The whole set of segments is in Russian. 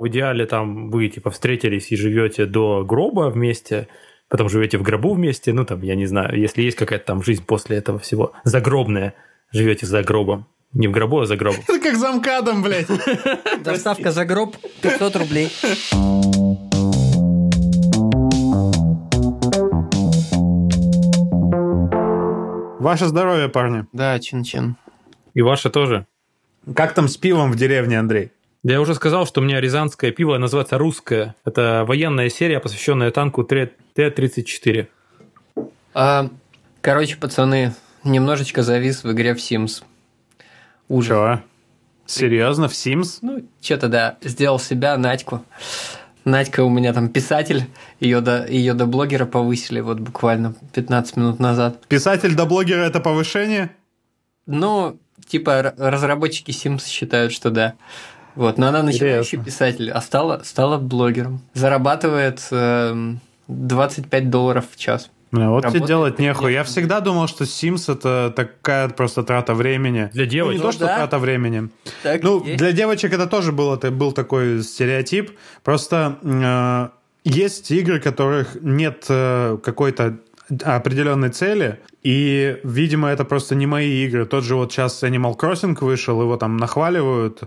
В идеале там вы типа встретились и живете до гроба вместе, потом живете в гробу вместе, ну там, я не знаю, если есть какая-то там жизнь после этого всего, загробная, живете за гробом. Не в гробу, а за гробом. Это как замкадом, блядь. Доставка за гроб 500 рублей. Ваше здоровье, парни. Да, чин-чин. И ваше тоже. Как там с пивом в деревне, Андрей? Я уже сказал, что у меня рязанское пиво называется «Русское». Это военная серия, посвященная танку Т-34. А, короче, пацаны, немножечко завис в игре в Sims. Ужас. Чего? Серьезно, в Sims? Ну, что-то да, сделал себя, Надьку. Надька у меня там писатель, ее до, ее до блогера повысили вот буквально 15 минут назад. Писатель до блогера это повышение? Ну, типа разработчики Sims считают, что да. Вот, но она начинающий Интересно. писатель, а стала, стала блогером. Зарабатывает эм, 25 долларов в час. Бля, вот тебе делать нехуй. Я всегда думал, что Sims это такая просто трата времени. Для Ну, девочек. не то, что да. трата времени. Так Ну, есть. для девочек это тоже было, это был такой стереотип. Просто э, есть игры, которых нет э, какой-то определенной цели, и, видимо, это просто не мои игры. Тот же вот сейчас Animal Crossing вышел, его там нахваливают,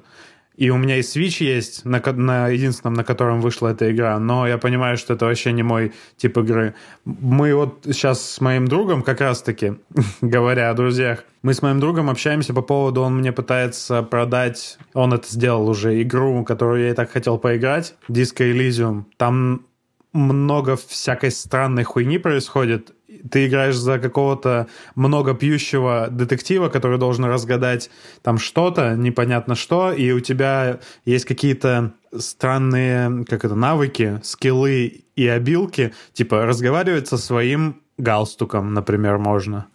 и у меня и Switch есть, на, на единственном, на котором вышла эта игра, но я понимаю, что это вообще не мой тип игры. Мы вот сейчас с моим другом как раз-таки, говоря о друзьях, мы с моим другом общаемся по поводу, он мне пытается продать, он это сделал уже, игру, которую я и так хотел поиграть, Disco Elysium. Там много всякой странной хуйни происходит. Ты играешь за какого-то много пьющего детектива, который должен разгадать там что-то, непонятно что, и у тебя есть какие-то странные, как это, навыки, скиллы и обилки, типа разговаривать со своим галстуком, например, можно.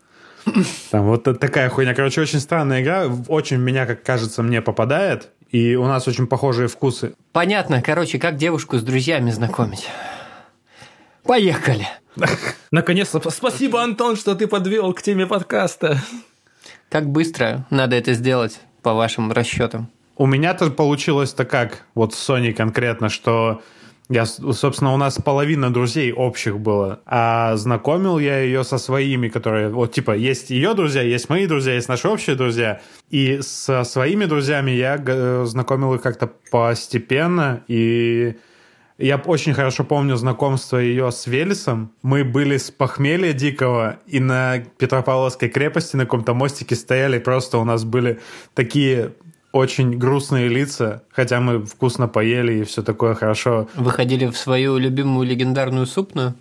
Там вот такая хуйня. Короче, очень странная игра, очень меня, как кажется, мне попадает, и у нас очень похожие вкусы. Понятно, короче, как девушку с друзьями знакомить. Поехали. Наконец-то. Спасибо, Антон, что ты подвел к теме подкаста. Как быстро надо это сделать, по вашим расчетам? У меня-то получилось-то как, вот с Соней конкретно, что я, собственно, у нас половина друзей общих было, а знакомил я ее со своими, которые, вот, типа, есть ее друзья, есть мои друзья, есть наши общие друзья, и со своими друзьями я г- знакомил их как-то постепенно, и я очень хорошо помню знакомство ее с Велесом. Мы были с похмелья дикого, и на Петропавловской крепости на каком-то мостике стояли, просто у нас были такие очень грустные лица, хотя мы вкусно поели и все такое хорошо. Выходили в свою любимую легендарную супную?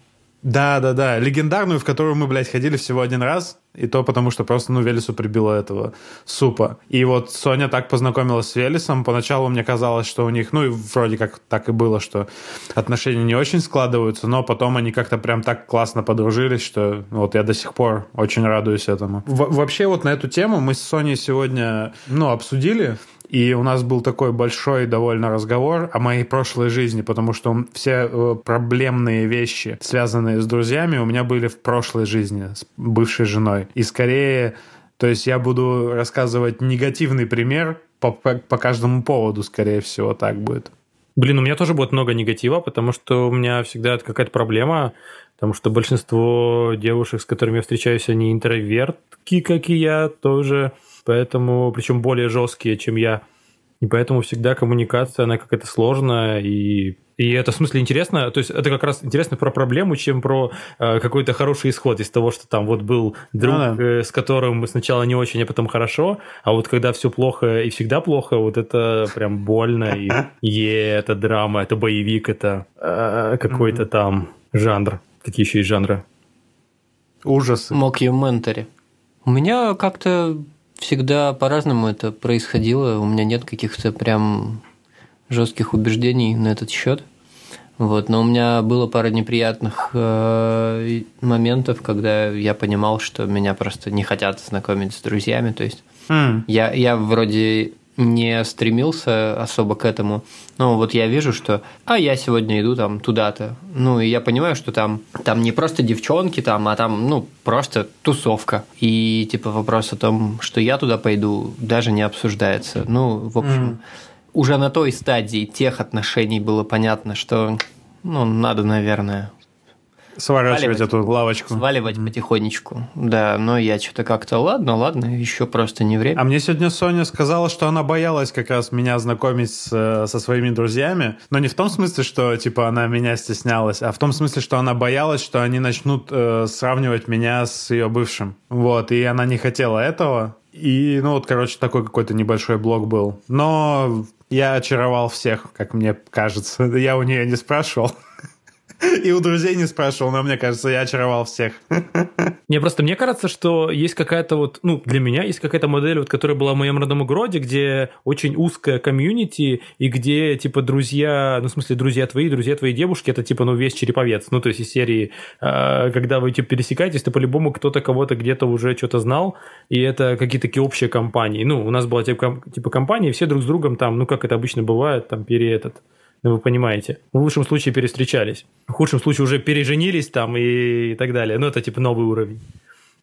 Да, да, да. Легендарную, в которую мы, блядь, ходили всего один раз. И то потому, что просто, ну, Велесу прибило этого супа. И вот Соня так познакомилась с Велесом. Поначалу мне казалось, что у них, ну, и вроде как так и было, что отношения не очень складываются, но потом они как-то прям так классно подружились, что вот я до сих пор очень радуюсь этому. В- вообще вот на эту тему мы с Соней сегодня, ну, обсудили. И у нас был такой большой довольно разговор о моей прошлой жизни, потому что все э, проблемные вещи, связанные с друзьями, у меня были в прошлой жизни с бывшей женой. И скорее, то есть я буду рассказывать негативный пример по, по, по каждому поводу, скорее всего, так будет. Блин, у меня тоже будет много негатива, потому что у меня всегда какая-то проблема, потому что большинство девушек, с которыми я встречаюсь, они интровертки, как и я тоже, поэтому, причем более жесткие, чем я. И поэтому всегда коммуникация, она какая-то сложная, и, и это в смысле интересно, то есть это как раз интересно про проблему, чем про э, какой-то хороший исход из того, что там вот был друг, Ну да. э, с которым сначала не очень, а потом хорошо, а вот когда все плохо и всегда плохо, вот это прям больно, и, и это драма, это боевик, это э, какой-то там жанр. Какие еще есть жанры? Ужасы. Мокюментари. У меня как-то всегда по-разному это происходило. У меня нет каких-то прям жестких убеждений на этот счет. Вот, но у меня было пара неприятных э, моментов, когда я понимал, что меня просто не хотят знакомить с друзьями. То есть М, я, я вроде не стремился особо к этому. Но вот я вижу, что а я сегодня иду там туда-то. Ну, и я понимаю, что там, там не просто девчонки, там, а там, ну, просто тусовка. И типа вопрос о том, что я туда пойду, даже не обсуждается. Ну, в общем, уже на той стадии тех отношений было понятно, что ну, надо, наверное, Сворачивать эту лавочку. Сваливать потихонечку. Да, но я что-то как-то, ладно, ладно, еще просто не время. А мне сегодня Соня сказала, что она боялась как раз меня знакомить с, э, со своими друзьями. Но не в том смысле, что типа она меня стеснялась, а в том смысле, что она боялась, что они начнут э, сравнивать меня с ее бывшим. Вот, и она не хотела этого. И, ну вот, короче, такой какой-то небольшой блок был. Но я очаровал всех, как мне кажется. Я у нее не спрашивал. И у друзей не спрашивал, но мне кажется, я очаровал всех. Не, просто мне кажется, что есть какая-то вот, ну, для меня есть какая-то модель, вот, которая была в моем родном городе, где очень узкая комьюнити, и где, типа, друзья, ну, в смысле, друзья твои, друзья твоей девушки, это, типа, ну, весь череповец. Ну, то есть из серии, э, когда вы, типа, пересекаетесь, то по-любому кто-то кого-то где-то уже что-то знал, и это какие-то такие общие компании. Ну, у нас была, типа, типа компания, и все друг с другом там, ну, как это обычно бывает, там, пере этот ну, вы понимаете. В лучшем случае перестречались. В худшем случае уже переженились там и, и так далее. Ну, это типа новый уровень.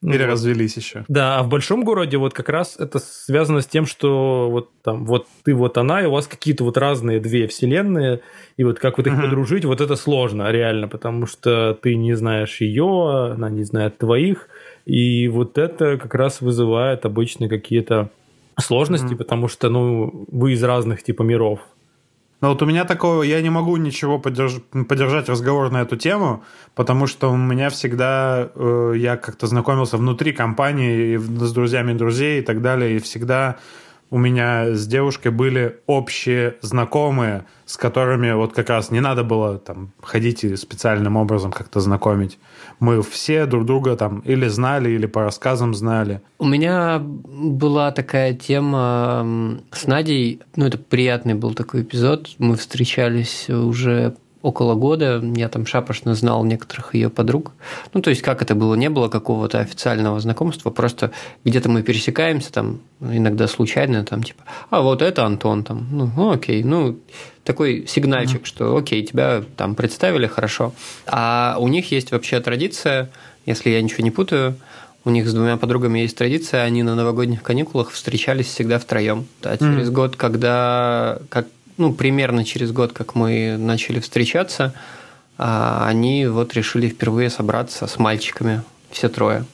Или вот. развелись еще. Да, а в большом городе вот как раз это связано с тем, что вот там вот ты вот она, и у вас какие-то вот разные две вселенные, и вот как вот их uh-huh. подружить, вот это сложно реально, потому что ты не знаешь ее, она не знает твоих, и вот это как раз вызывает обычно какие-то сложности, uh-huh. потому что, ну, вы из разных типа миров. Но вот у меня такого, я не могу ничего подерж, поддержать разговор на эту тему, потому что у меня всегда, э, я как-то знакомился внутри компании с друзьями друзей и так далее, и всегда у меня с девушкой были общие знакомые, с которыми вот как раз не надо было там ходить и специальным образом как-то знакомить. Мы все друг друга там или знали, или по рассказам знали. У меня была такая тема с Надей, ну это приятный был такой эпизод. Мы встречались уже около года. Я там шапошно знал некоторых ее подруг. Ну, то есть, как это было, не было какого-то официального знакомства, просто где-то мы пересекаемся, там, иногда случайно, там, типа, а вот это Антон, там, ну, ну окей, ну, такой сигнальчик, mm-hmm. что окей, тебя там представили, хорошо. А у них есть вообще традиция, если я ничего не путаю, у них с двумя подругами есть традиция, они на новогодних каникулах встречались всегда втроем. А через mm-hmm. год, когда как ну, примерно через год, как мы начали встречаться, а, они вот решили впервые собраться с мальчиками, все трое.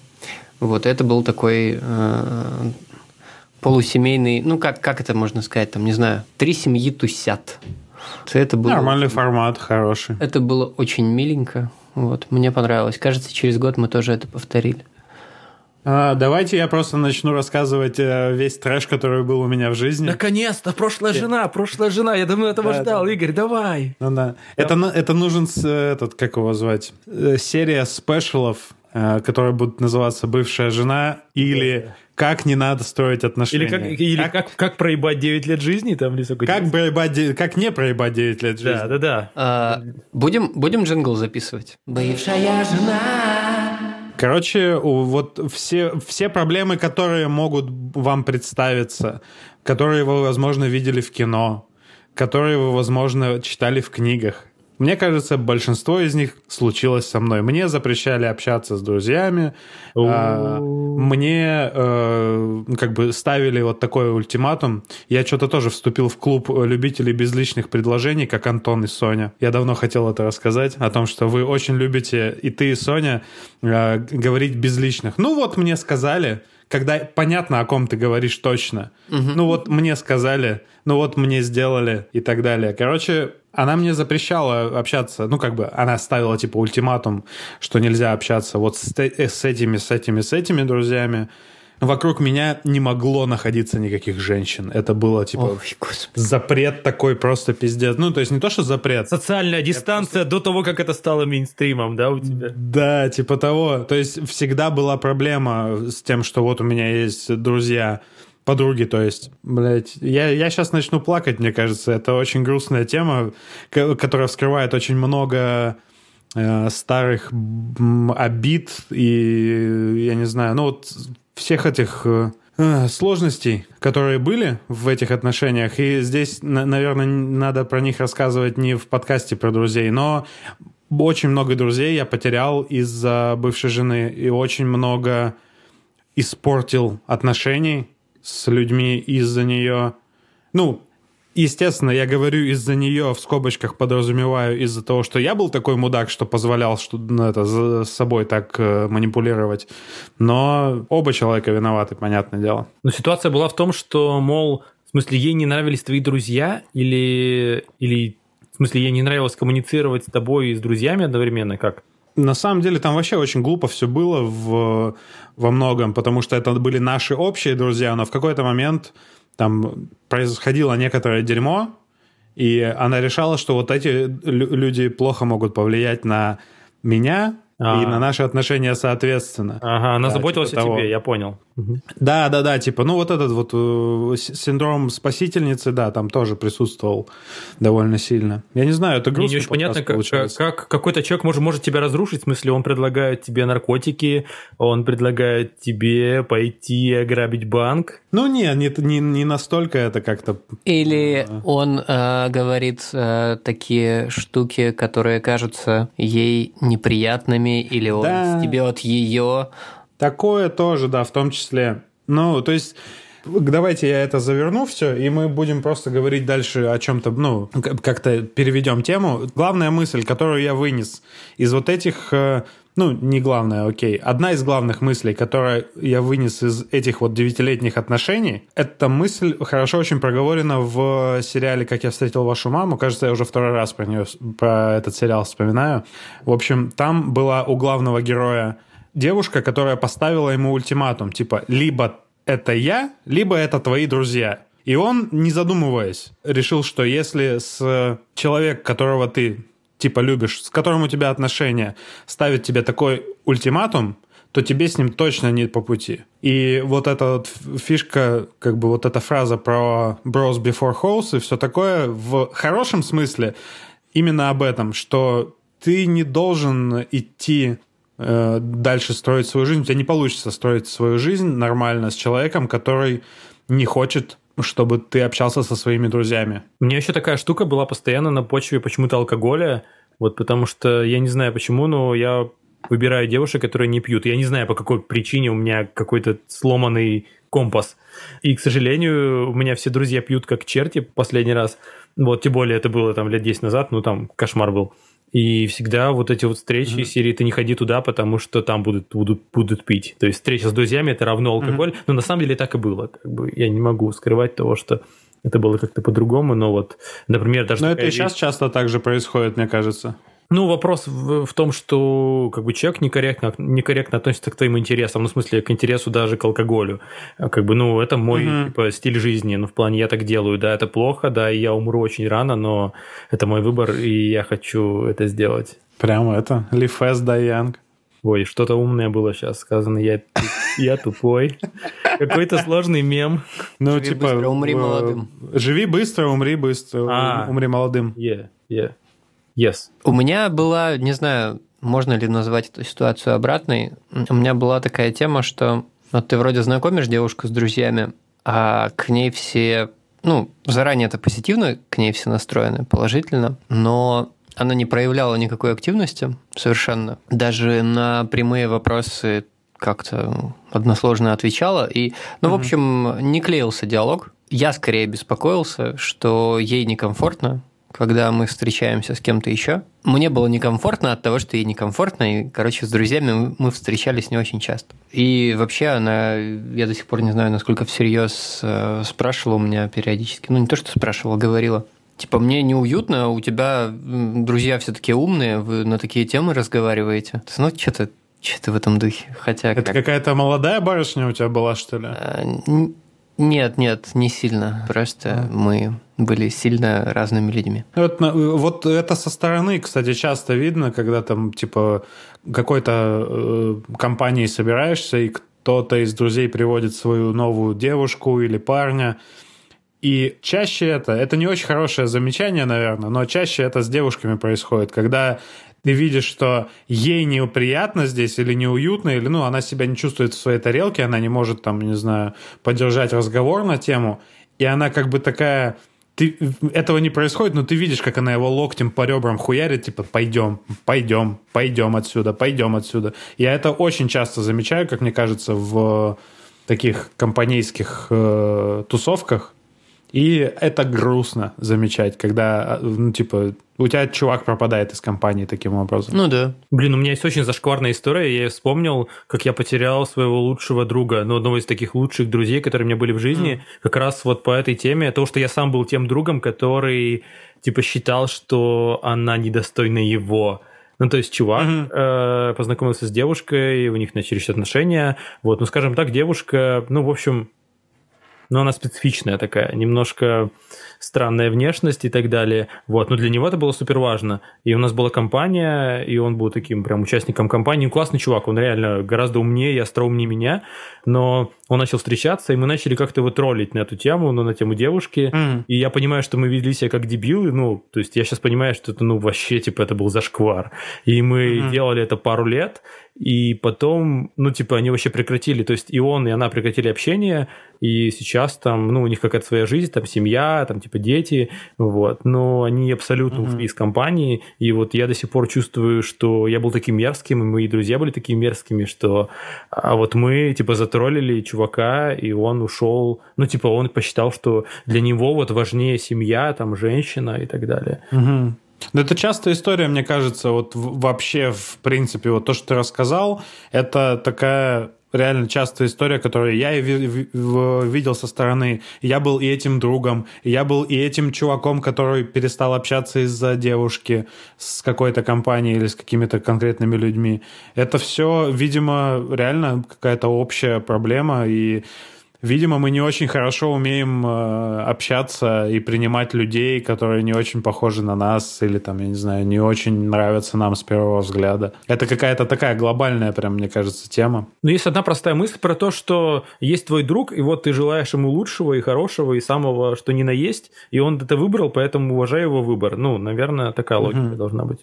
Вот это был такой э, полусемейный, ну как, как это можно сказать, там, не знаю, три семьи тусят. Это было, Нормальный формат, хороший. Это было очень миленько. Вот, мне понравилось. Кажется, через год мы тоже это повторили. А, давайте я просто начну рассказывать э, весь трэш, который был у меня в жизни. Наконец-то, прошлая жена, прошлая жена. Я давно этого да, ждал. Да. Игорь, давай. Ну, да. Это, это нужен этот, как его звать, э, серия спешалов, э, которая будет называться «Бывшая жена» или «Как не надо строить отношения». Или как, или как, как, как проебать 9 лет жизни? Там, или как, проебать, как не проебать 9 лет жизни. Да, да, да. А, будем, будем джингл записывать? Бывшая жена Короче, вот все, все проблемы, которые могут вам представиться, которые вы, возможно, видели в кино, которые вы, возможно, читали в книгах, мне кажется, большинство из них случилось со мной. Мне запрещали общаться с друзьями, а, мне э, как бы ставили вот такой ультиматум. Я что-то тоже вступил в клуб любителей безличных предложений, как Антон и Соня. Я давно хотел это рассказать, о том, что вы очень любите, и ты, и Соня, э, говорить безличных. Ну вот мне сказали, когда понятно, о ком ты говоришь точно. Угу. Ну вот мне сказали, ну вот мне сделали и так далее. Короче, она мне запрещала общаться, ну, как бы, она ставила, типа, ультиматум, что нельзя общаться вот с, с этими, с этими, с этими друзьями. Вокруг меня не могло находиться никаких женщин. Это было, типа, Ой, запрет такой просто пиздец. Ну, то есть не то, что запрет. Социальная дистанция просто... до того, как это стало мейнстримом, да, у тебя? Да, типа того. То есть всегда была проблема с тем, что вот у меня есть друзья, подруги, то есть, блядь, я, я сейчас начну плакать, мне кажется, это очень грустная тема, которая вскрывает очень много э, старых обид и, я не знаю, ну вот всех этих э, э, сложностей, которые были в этих отношениях, и здесь, наверное, надо про них рассказывать не в подкасте про друзей, но очень много друзей я потерял из-за бывшей жены, и очень много испортил отношений, с людьми из-за нее. Ну, естественно, я говорю из-за нее, в скобочках подразумеваю, из-за того, что я был такой мудак, что позволял что, ну, это, за, собой так э, манипулировать. Но оба человека виноваты, понятное дело. Но ситуация была в том, что, мол, в смысле, ей не нравились твои друзья или, или в смысле, ей не нравилось коммуницировать с тобой и с друзьями одновременно, как? На самом деле там вообще очень глупо все было в, во многом, потому что это были наши общие друзья, но в какой-то момент там происходило некоторое дерьмо, и она решала, что вот эти люди плохо могут повлиять на меня, а. и на наши отношения соответственно. Ага, она да, заботилась типа о тебе, того. я понял. Да, да, да, типа, ну вот этот вот э, синдром спасительницы, да, там тоже присутствовал довольно сильно. Я не знаю, это грустно. Мне не очень понятно, как, как какой-то человек может, может тебя разрушить, в смысле, он предлагает тебе наркотики, он предлагает тебе пойти ограбить банк. Ну не, не, не, не настолько это как-то... Или он э, говорит э, такие штуки, которые кажутся ей неприятными, или он да. стебет ее Такое тоже, да, в том числе. Ну, то есть давайте я это заверну все, и мы будем просто говорить дальше о чем-то, ну, как-то переведем тему. Главная мысль, которую я вынес из вот этих, э, ну, не главная, окей, одна из главных мыслей, которую я вынес из этих вот девятилетних отношений, эта мысль хорошо очень проговорена в сериале «Как я встретил вашу маму». Кажется, я уже второй раз про нее, про этот сериал вспоминаю. В общем, там была у главного героя девушка, которая поставила ему ультиматум, типа, либо это я, либо это твои друзья. И он, не задумываясь, решил, что если с человек, которого ты типа любишь, с которым у тебя отношения, ставит тебе такой ультиматум, то тебе с ним точно не по пути. И вот эта вот фишка, как бы вот эта фраза про bros before hoes и все такое, в хорошем смысле именно об этом, что ты не должен идти Э, дальше строить свою жизнь. У тебя не получится строить свою жизнь нормально с человеком, который не хочет чтобы ты общался со своими друзьями. У меня еще такая штука была постоянно на почве почему-то алкоголя, вот потому что я не знаю почему, но я выбираю девушек, которые не пьют. Я не знаю, по какой причине у меня какой-то сломанный компас. И, к сожалению, у меня все друзья пьют как черти последний раз. Вот, тем более это было там лет 10 назад, ну там кошмар был. И всегда вот эти вот встречи mm-hmm. серии «ты не ходи туда, потому что там будут, будут, будут пить». То есть встреча с друзьями – это равно алкоголь. Mm-hmm. Но на самом деле так и было. Как бы я не могу скрывать того, что это было как-то по-другому. Но вот, например, даже... Но это и сейчас часто так же происходит, мне кажется. Ну, вопрос в, в том, что как бы человек некорректно, некорректно относится к твоим интересам, ну, в смысле, к интересу даже к алкоголю. А как бы, ну, это мой угу. типа, стиль жизни, ну, в плане я так делаю, да, это плохо, да, и я умру очень рано, но это мой выбор, и я хочу это сделать. Прямо это, live fast, die young. Ой, что-то умное было сейчас сказано. Я, я тупой. Какой-то сложный мем. Ну, живи типа... Быстро, умри молодым. Живи быстро, умри быстро. А, умри молодым. Yeah, yeah. Yes. У меня была, не знаю, можно ли назвать эту ситуацию обратной. У меня была такая тема, что вот ты вроде знакомишь девушку с друзьями, а к ней все, ну, заранее это позитивно, к ней все настроены положительно, но она не проявляла никакой активности совершенно. Даже на прямые вопросы как-то односложно отвечала. И, ну, угу. в общем, не клеился диалог. Я скорее беспокоился, что ей некомфортно, когда мы встречаемся с кем-то еще. Мне было некомфортно от того, что ей некомфортно, и, короче, с друзьями мы встречались не очень часто. И вообще она, я до сих пор не знаю, насколько всерьез э, спрашивала у меня периодически, ну не то, что спрашивала, говорила, типа, мне неуютно, у тебя друзья все таки умные, вы на такие темы разговариваете. Ну, что-то что-то в этом духе. Хотя Это как... какая-то молодая барышня у тебя была, что ли? А, нет, нет, не сильно. Просто а. мы были сильно разными людьми. Вот, вот это со стороны, кстати, часто видно, когда там типа какой-то э, компании собираешься, и кто-то из друзей приводит свою новую девушку или парня. И чаще это, это не очень хорошее замечание, наверное, но чаще это с девушками происходит, когда ты видишь, что ей неприятно здесь или неуютно, или ну, она себя не чувствует в своей тарелке, она не может там, не знаю, поддержать разговор на тему, и она как бы такая ты, этого не происходит, но ты видишь, как она его локтем по ребрам хуярит, типа, пойдем, пойдем, пойдем отсюда, пойдем отсюда. Я это очень часто замечаю, как мне кажется, в таких компанейских э, тусовках, И это грустно замечать, когда, ну, типа, у тебя чувак пропадает из компании таким образом. Ну да. Блин, у меня есть очень зашкварная история. Я вспомнил, как я потерял своего лучшего друга, ну, одного из таких лучших друзей, которые у меня были в жизни, mm. как раз вот по этой теме, то, что я сам был тем другом, который, типа, считал, что она недостойна его. Ну, то есть чувак mm-hmm. э, познакомился с девушкой, у них начались отношения. Вот, ну, скажем так, девушка, ну, в общем, ну, она специфичная такая, немножко странная внешность и так далее. Вот, но для него это было супер важно. И у нас была компания, и он был таким прям участником компании. Классный чувак, он реально гораздо умнее и остроумнее меня, но он начал встречаться, и мы начали как-то его троллить на эту тему, ну, на тему девушки. Mm. И я понимаю, что мы вели себя как дебилы, ну, то есть я сейчас понимаю, что это, ну, вообще, типа, это был зашквар. И мы mm-hmm. делали это пару лет, и потом, ну, типа, они вообще прекратили, то есть и он, и она прекратили общение, и сейчас там, ну, у них какая-то своя жизнь, там семья, там, типа, дети, вот, но они абсолютно mm-hmm. из компании, и вот я до сих пор чувствую, что я был таким мерзким, и мои друзья были такими мерзкими, что а вот мы, типа, затроллили чувака, и он ушел, ну, типа, он посчитал, что для него вот важнее семья, там, женщина и так далее. Mm-hmm. Но это частая история, мне кажется, вот вообще, в принципе, вот то, что ты рассказал, это такая реально частая история, которую я видел со стороны. Я был и этим другом, я был и этим чуваком, который перестал общаться из-за девушки с какой-то компанией или с какими-то конкретными людьми. Это все, видимо, реально какая-то общая проблема, и Видимо, мы не очень хорошо умеем э, общаться и принимать людей, которые не очень похожи на нас или там, я не знаю, не очень нравятся нам с первого взгляда. Это какая-то такая глобальная, прям, мне кажется, тема. Но есть одна простая мысль про то, что есть твой друг, и вот ты желаешь ему лучшего и хорошего, и самого, что ни на есть, и он это выбрал, поэтому уважай его выбор. Ну, наверное, такая логика угу. должна быть.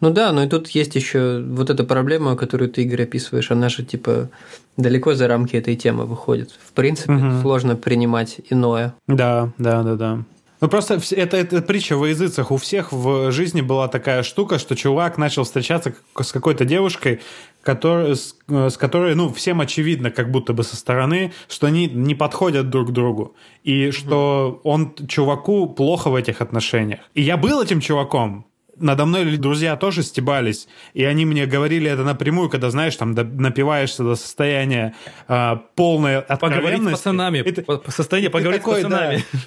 Ну да, но и тут есть еще вот эта проблема, которую ты, Игорь, описываешь, она же типа далеко за рамки этой темы выходит. В принципе, угу. сложно принимать иное. Да, да, да, да. Ну просто это, это притча во языцах. У всех в жизни была такая штука, что чувак начал встречаться с какой-то девушкой, который, с, с которой, ну, всем очевидно, как будто бы со стороны, что они не подходят друг к другу. И что он чуваку плохо в этих отношениях. И я был этим чуваком надо мной друзья тоже стебались, и они мне говорили это напрямую, когда, знаешь, там напиваешься до состояния э, полной откровенности. Поговорить с пацанами, и по, по состоянию поговорить такой, с пацанами. Да.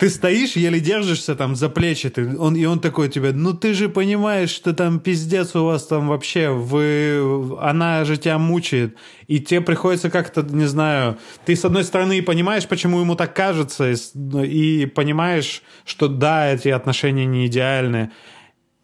Ты стоишь, еле держишься там за плечи, ты, он, и он такой тебе, ну ты же понимаешь, что там пиздец у вас там вообще, вы, она же тебя мучает, и тебе приходится как-то, не знаю, ты с одной стороны понимаешь, почему ему так кажется, и, и понимаешь, что да, эти отношения не идеальны,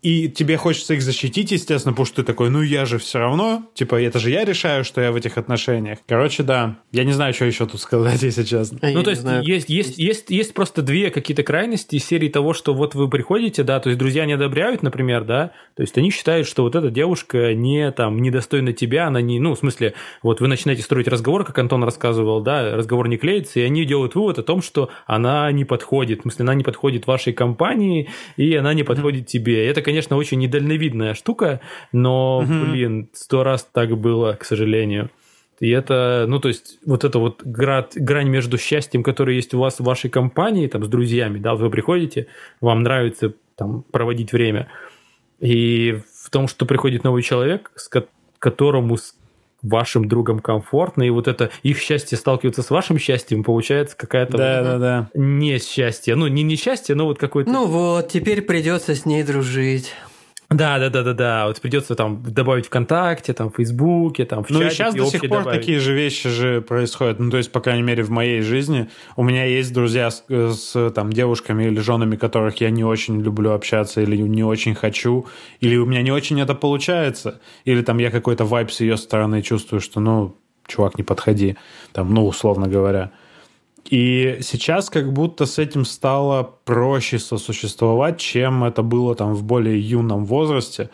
и тебе хочется их защитить, естественно, потому что ты такой, ну я же все равно, типа, это же я решаю, что я в этих отношениях. Короче, да. Я не знаю, что еще тут сказать, если честно. А ну, то есть, есть, есть, есть, есть просто две какие-то крайности из серии того, что вот вы приходите, да, то есть друзья не одобряют, например, да, то есть они считают, что вот эта девушка не там недостойна тебя, она не, ну, в смысле, вот вы начинаете строить разговор, как Антон рассказывал, да, разговор не клеится, и они делают вывод о том, что она не подходит, в смысле, она не подходит вашей компании, и она не подходит mm-hmm. тебе. Это, конечно, конечно, очень недальновидная штука, но, угу. блин, сто раз так было, к сожалению. И это, ну, то есть, вот это вот град, грань между счастьем, которое есть у вас в вашей компании, там, с друзьями, да, вы приходите, вам нравится там проводить время, и в том, что приходит новый человек, с которому с вашим другом комфортно, и вот это их счастье сталкивается с вашим счастьем, получается какая-то да, вот, да, да. несчастье. Ну, не несчастье, но вот какое-то... Ну вот, теперь придется с ней дружить. Да, да, да, да, да. Вот придется там добавить ВКонтакте, там, в Фейсбуке, там, в Ну и сейчас до сих пор добавить. такие же вещи же происходят. Ну, то есть, по крайней мере, в моей жизни у меня есть друзья с, с там девушками или женами, которых я не очень люблю общаться или не очень хочу, или у меня не очень это получается, или там я какой-то вайп с ее стороны чувствую, что, ну, чувак, не подходи, там, ну, условно говоря. И сейчас как будто с этим стало проще сосуществовать, чем это было там в более юном возрасте.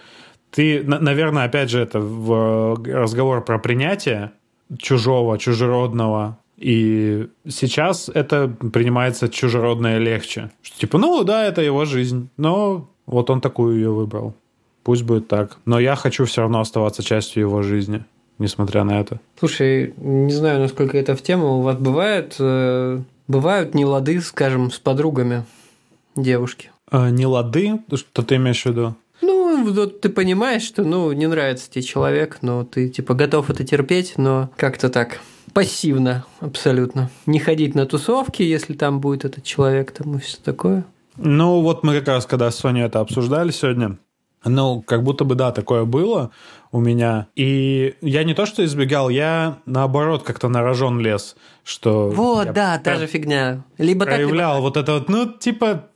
Ты, наверное, опять же, это в разговор про принятие чужого, чужеродного. И сейчас это принимается чужеродное легче. Что типа, ну да, это его жизнь, но вот он такую ее выбрал. Пусть будет так. Но я хочу все равно оставаться частью его жизни несмотря на это. Слушай, не знаю, насколько это в тему. У вас бывает, э, Бывают не лады, скажем, с подругами девушки. А, не лады? Что ты имеешь в виду? Ну, вот ты понимаешь, что, ну, не нравится тебе человек, но ты, типа, готов это терпеть, но как-то так пассивно абсолютно. Не ходить на тусовки, если там будет этот человек, там и все такое. Ну, вот мы как раз, когда с Соней это обсуждали сегодня, ну, как будто бы, да, такое было у меня. И я не то, что избегал, я, наоборот, как-то на рожон лез, что... Вот, да, та же фигня. Либо проявлял так, либо вот это вот, ну, типа,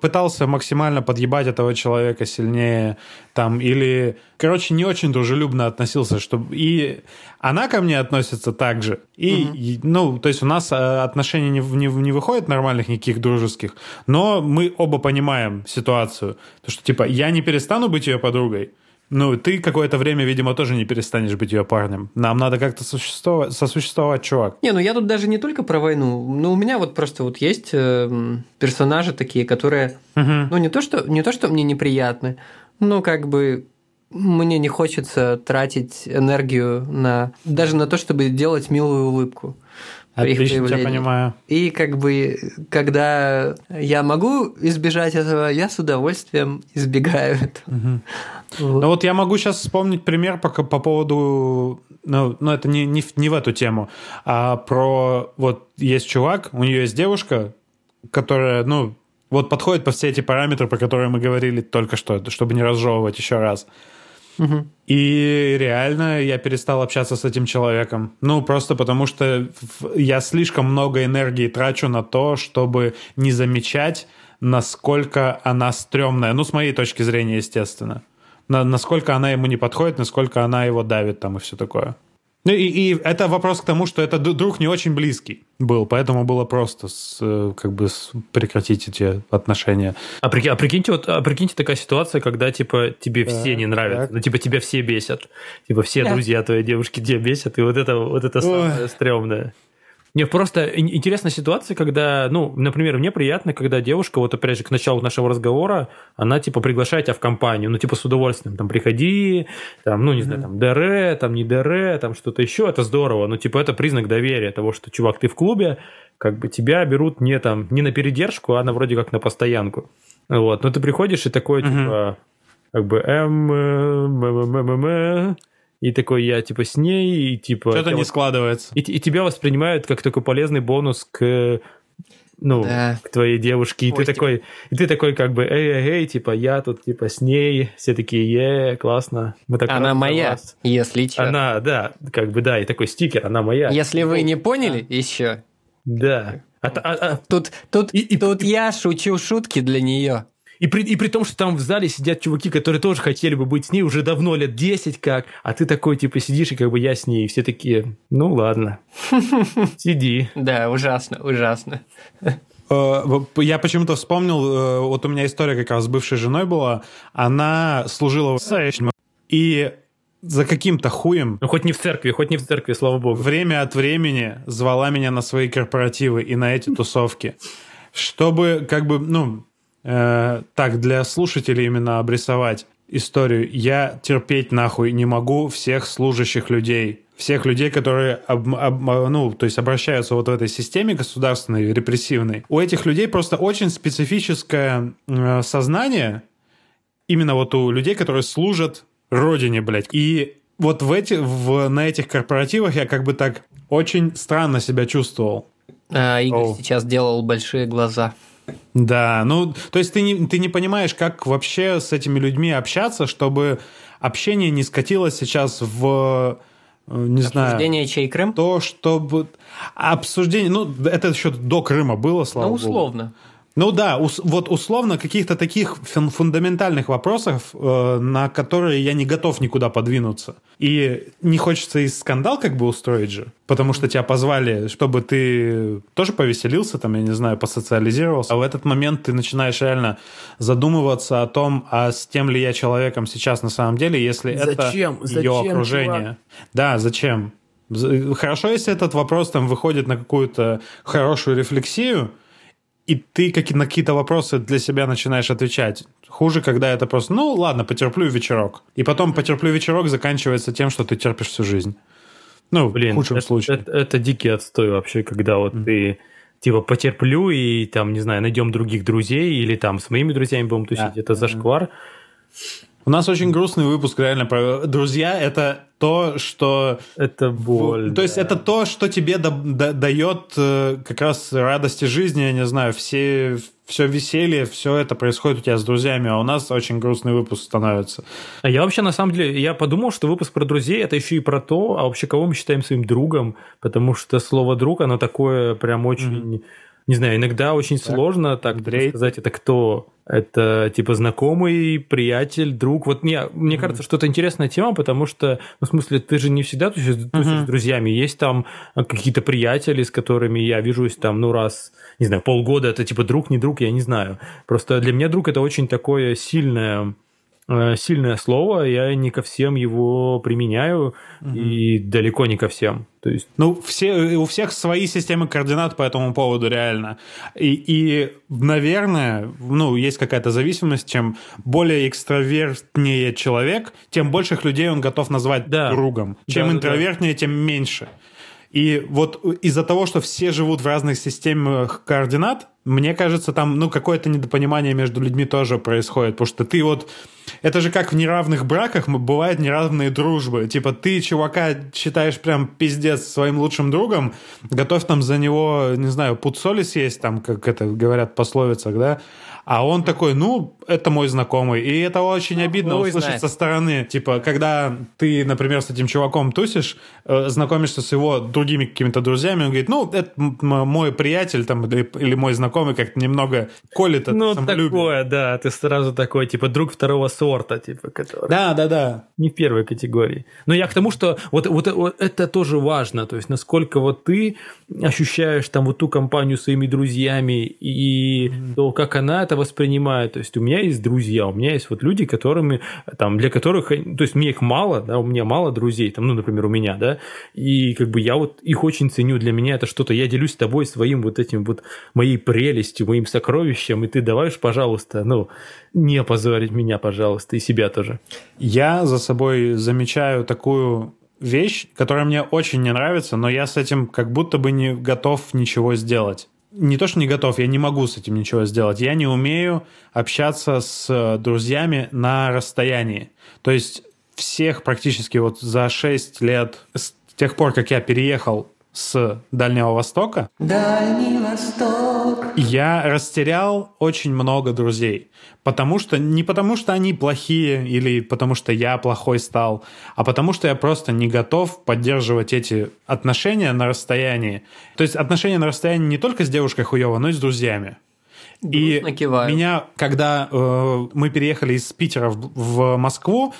пытался максимально подъебать этого человека сильнее, там, или, короче, не очень дружелюбно относился, чтобы и она ко мне относится так же, и, угу. и ну, то есть у нас э, отношения не, не, не выходят нормальных никаких дружеских, но мы оба понимаем ситуацию, то что, типа, я не перестану быть ее подругой, ну, ты какое-то время, видимо, тоже не перестанешь быть ее парнем. Нам надо как-то сосуществовать, сосуществовать, чувак. Не, ну я тут даже не только про войну. Ну, у меня вот просто вот есть э, персонажи такие, которые, угу. ну, не то, что, не то, что мне неприятны, но как бы мне не хочется тратить энергию на даже на то, чтобы делать милую улыбку. Отлично тебя понимаю. И как бы, когда я могу избежать этого, я с удовольствием избегаю этого. Угу. Вот. Ну вот я могу сейчас вспомнить пример по, по поводу, ну, ну это не, не, не в эту тему, а про, вот есть чувак, у нее есть девушка, которая, ну, вот подходит по все эти параметры, про которые мы говорили только что, чтобы не разжевывать еще раз. Угу. И реально я перестал общаться с этим человеком. Ну, просто потому что я слишком много энергии трачу на то, чтобы не замечать, насколько она стрёмная. Ну, с моей точки зрения, естественно. На, насколько она ему не подходит, насколько она его давит там и все такое. Ну и, и это вопрос к тому, что это друг не очень близкий был, поэтому было просто с, э, как бы с, прекратить эти отношения. А, прикинь, а прикиньте, вот, а прикиньте такая ситуация, когда типа тебе да, все не нравятся, так. ну типа тебя все бесят, типа все да. друзья твоей девушки тебя бесят, и вот это вот это самое стрёмное. Мне просто интересная ситуация, когда, ну, например, мне приятно, когда девушка, вот опять же, к началу нашего разговора, она, типа, приглашает тебя в компанию, ну, типа, с удовольствием, там, приходи, там, ну, не mm-hmm. знаю, там, ДР, там, не ДР, там, что-то еще, это здорово, ну, типа, это признак доверия того, что, чувак, ты в клубе, как бы тебя берут не там, не на передержку, а на вроде как на постоянку. Вот, но ты приходишь и такой, mm-hmm. типа, как бы, эм, эм, эм, и такой я типа с ней, и типа... Что-то не вот, складывается. И, и тебя воспринимают как такой полезный бонус к ну, да. к твоей девушке, и Ой, ты такой, и ты такой как бы, эй, эй, эй, типа, я тут, типа, с ней, все такие, е, классно. Мы так она моя, вас. если что. Она, да, как бы, да, и такой стикер, она моя. Если вы не поняли, еще. Да. А, а, а, тут, тут, и, тут и, я шучу шутки для нее. И при, и при том, что там в зале сидят чуваки, которые тоже хотели бы быть с ней уже давно, лет 10 как, а ты такой, типа, сидишь, и как бы я с ней, и все такие, ну ладно, сиди. Да, ужасно, ужасно. Э, я почему-то вспомнил, э, вот у меня история как раз с бывшей женой была, она служила в и за каким-то хуем... Ну, хоть не в церкви, хоть не в церкви, слава богу. Время от времени звала меня на свои корпоративы и на эти тусовки, чтобы как бы, ну, э, так, для слушателей именно обрисовать историю. Я терпеть нахуй не могу всех служащих людей. Всех людей, которые об, об, ну, то есть обращаются вот в этой системе государственной, репрессивной. У этих людей просто очень специфическое э, сознание, именно вот у людей, которые служат родине, блядь. И вот в эти, в, на этих корпоративах я как бы так очень странно себя чувствовал. А, Игорь Оу. сейчас делал большие глаза. Да, ну, то есть ты не, ты не понимаешь, как вообще с этими людьми общаться, чтобы общение не скатилось сейчас в э, не обсуждение знаю. Обсуждение чей Крым? То, чтобы... Обсуждение... Ну, это еще до Крыма было, слава ну, условно. Богу. Ну да, ус, вот условно каких-то таких фундаментальных вопросов, э, на которые я не готов никуда подвинуться. И не хочется и скандал как бы устроить же, потому что тебя позвали, чтобы ты тоже повеселился, там, я не знаю, посоциализировался. А в этот момент ты начинаешь реально задумываться о том, а с тем ли я человеком сейчас на самом деле, если зачем? это зачем, ее окружение. Чувак? Да, зачем? Хорошо, если этот вопрос там выходит на какую-то хорошую рефлексию, и ты как на какие-то вопросы для себя начинаешь отвечать. Хуже, когда это просто, ну ладно, потерплю вечерок. И потом потерплю вечерок заканчивается тем, что ты терпишь всю жизнь. Ну, Блин, в худшем это, случае. Это, это, дикий отстой вообще, когда вот mm. ты типа потерплю и там, не знаю, найдем других друзей или там с моими друзьями будем тусить. Да. Это зашквар. У нас очень грустный выпуск, реально, про друзья. Это то, что... Это боль. То да. есть это то, что тебе да, да, дает э, как раз радости жизни, я не знаю, все, все веселье, все это происходит у тебя с друзьями, а у нас очень грустный выпуск становится. А я вообще, на самом деле, я подумал, что выпуск про друзей, это еще и про то, а вообще кого мы считаем своим другом, потому что слово «друг», оно такое прям очень... Mm-hmm не знаю, иногда очень так, сложно так Андрей. сказать, это кто? Это типа знакомый, приятель, друг. Вот мне, мне mm-hmm. кажется, что это интересная тема, потому что, ну, в смысле, ты же не всегда тусишь, тусишь mm-hmm. с друзьями. Есть там какие-то приятели, с которыми я вижусь там, ну, раз, не знаю, полгода, это типа друг, не друг, я не знаю. Просто для меня друг это очень такое сильное сильное слово, я не ко всем его применяю угу. и далеко не ко всем. То есть... Ну, все, у всех свои системы координат по этому поводу реально. И, и наверное, ну, есть какая-то зависимость, чем более экстравертнее человек, тем больших людей он готов назвать да. другом. Чем да, интровертнее, да. тем меньше. И вот из-за того, что все живут в разных системах координат, мне кажется, там, ну, какое-то недопонимание между людьми тоже происходит, потому что ты вот... Это же как в неравных браках бывают неравные дружбы. Типа ты чувака считаешь прям пиздец своим лучшим другом, готов там за него, не знаю, пуд соли съесть, там, как это говорят в пословицах, да, а он такой, ну, это мой знакомый. И это очень ну, обидно ну, услышать знает. со стороны. Типа, когда ты, например, с этим чуваком тусишь, э, знакомишься с его другими какими-то друзьями, он говорит, ну, это мой приятель там или, или мой знакомый как-то немного колет это Ну, такое, да. Ты сразу такой, типа, друг второго сорта, типа, который... Да, да, да. Не в первой категории. Но я к тому, что вот, вот, вот это тоже важно. То есть, насколько вот ты ощущаешь там вот ту компанию своими друзьями и mm-hmm. то, как она это воспринимает. То есть у меня есть друзья, у меня есть вот люди, которыми, там, для которых, то есть мне их мало, да, у меня мало друзей, там, ну, например, у меня, да, и как бы я вот их очень ценю, для меня это что-то, я делюсь с тобой своим вот этим вот, моей прелестью, моим сокровищем, и ты давай уж, пожалуйста, ну, не опозорить меня, пожалуйста, и себя тоже. Я за собой замечаю такую вещь, которая мне очень не нравится, но я с этим как будто бы не готов ничего сделать не то, что не готов, я не могу с этим ничего сделать. Я не умею общаться с друзьями на расстоянии. То есть всех практически вот за 6 лет, с тех пор, как я переехал с Дальнего Востока. Дальний Восток. Я растерял очень много друзей. Потому что, не потому что они плохие или потому что я плохой стал, а потому что я просто не готов поддерживать эти отношения на расстоянии. То есть отношения на расстоянии не только с девушкой хуево, но и с друзьями. И киваю. меня, когда э, мы переехали из Питера в, в Москву,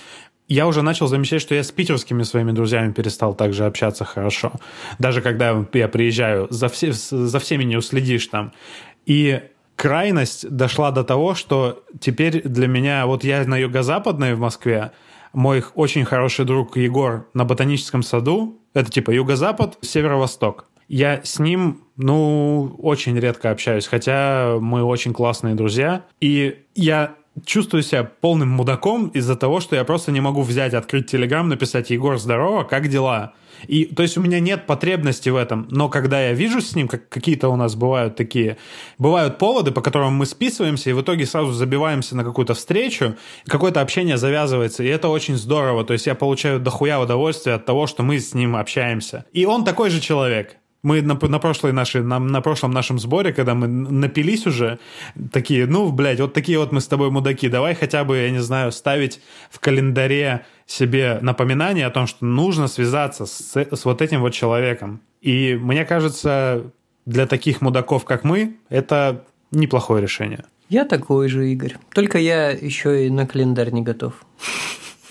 я уже начал замечать, что я с питерскими своими друзьями перестал также общаться хорошо. Даже когда я приезжаю, за, все, за всеми не уследишь там. И крайность дошла до того, что теперь для меня, вот я на юго-западной в Москве, мой очень хороший друг Егор на ботаническом саду, это типа юго-запад, северо-восток. Я с ним, ну, очень редко общаюсь, хотя мы очень классные друзья. И я чувствую себя полным мудаком из-за того, что я просто не могу взять, открыть Телеграм, написать «Егор, здорово, как дела?» И, то есть у меня нет потребности в этом, но когда я вижу с ним, как какие-то у нас бывают такие, бывают поводы, по которым мы списываемся, и в итоге сразу забиваемся на какую-то встречу, какое-то общение завязывается, и это очень здорово, то есть я получаю дохуя удовольствия от того, что мы с ним общаемся. И он такой же человек. Мы на, на, прошлой нашей, на, на прошлом нашем сборе, когда мы напились уже, такие, ну, блядь, вот такие вот мы с тобой мудаки, давай хотя бы, я не знаю, ставить в календаре себе напоминание о том, что нужно связаться с, с вот этим вот человеком. И мне кажется, для таких мудаков, как мы, это неплохое решение. Я такой же, Игорь. Только я еще и на календарь не готов.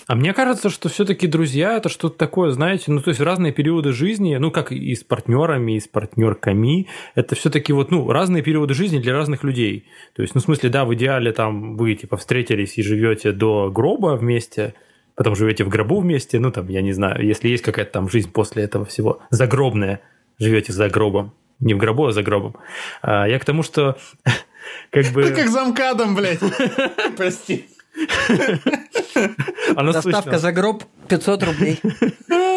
А мне кажется, что все-таки друзья это что-то такое, знаете, ну то есть разные периоды жизни, ну как и с партнерами, и с партнерками, это все-таки вот ну разные периоды жизни для разных людей. То есть, ну в смысле, да, в идеале там вы типа встретились и живете до гроба вместе, потом живете в гробу вместе, ну там я не знаю, если есть какая-то там жизнь после этого всего загробная, живете за гробом, не в гробу, а за гробом. А я к тому, что как бы... Как замкадом, блядь. Прости. Доставка за гроб 500 рублей.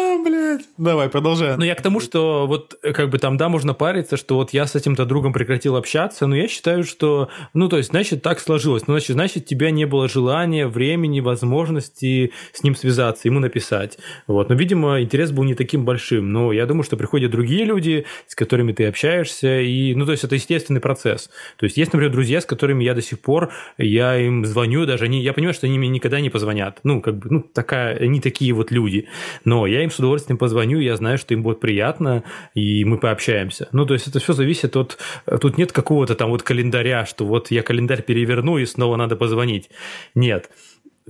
Блядь. Давай, продолжай. Ну, я к тому, что вот как бы там, да, можно париться, что вот я с этим-то другом прекратил общаться, но я считаю, что, ну, то есть, значит, так сложилось. Ну, значит, значит, тебя не было желания, времени, возможности с ним связаться, ему написать. Вот. Но, видимо, интерес был не таким большим. Но я думаю, что приходят другие люди, с которыми ты общаешься, и, ну, то есть, это естественный процесс. То есть, есть, например, друзья, с которыми я до сих пор, я им звоню, даже они, я понимаю, что они мне никогда не позвонят. Ну, как бы, ну, такая, они такие вот люди. Но я им с удовольствием позвоню, я знаю, что им будет приятно, и мы пообщаемся. Ну, то есть это все зависит от... Тут нет какого-то там вот календаря, что вот я календарь переверну, и снова надо позвонить. Нет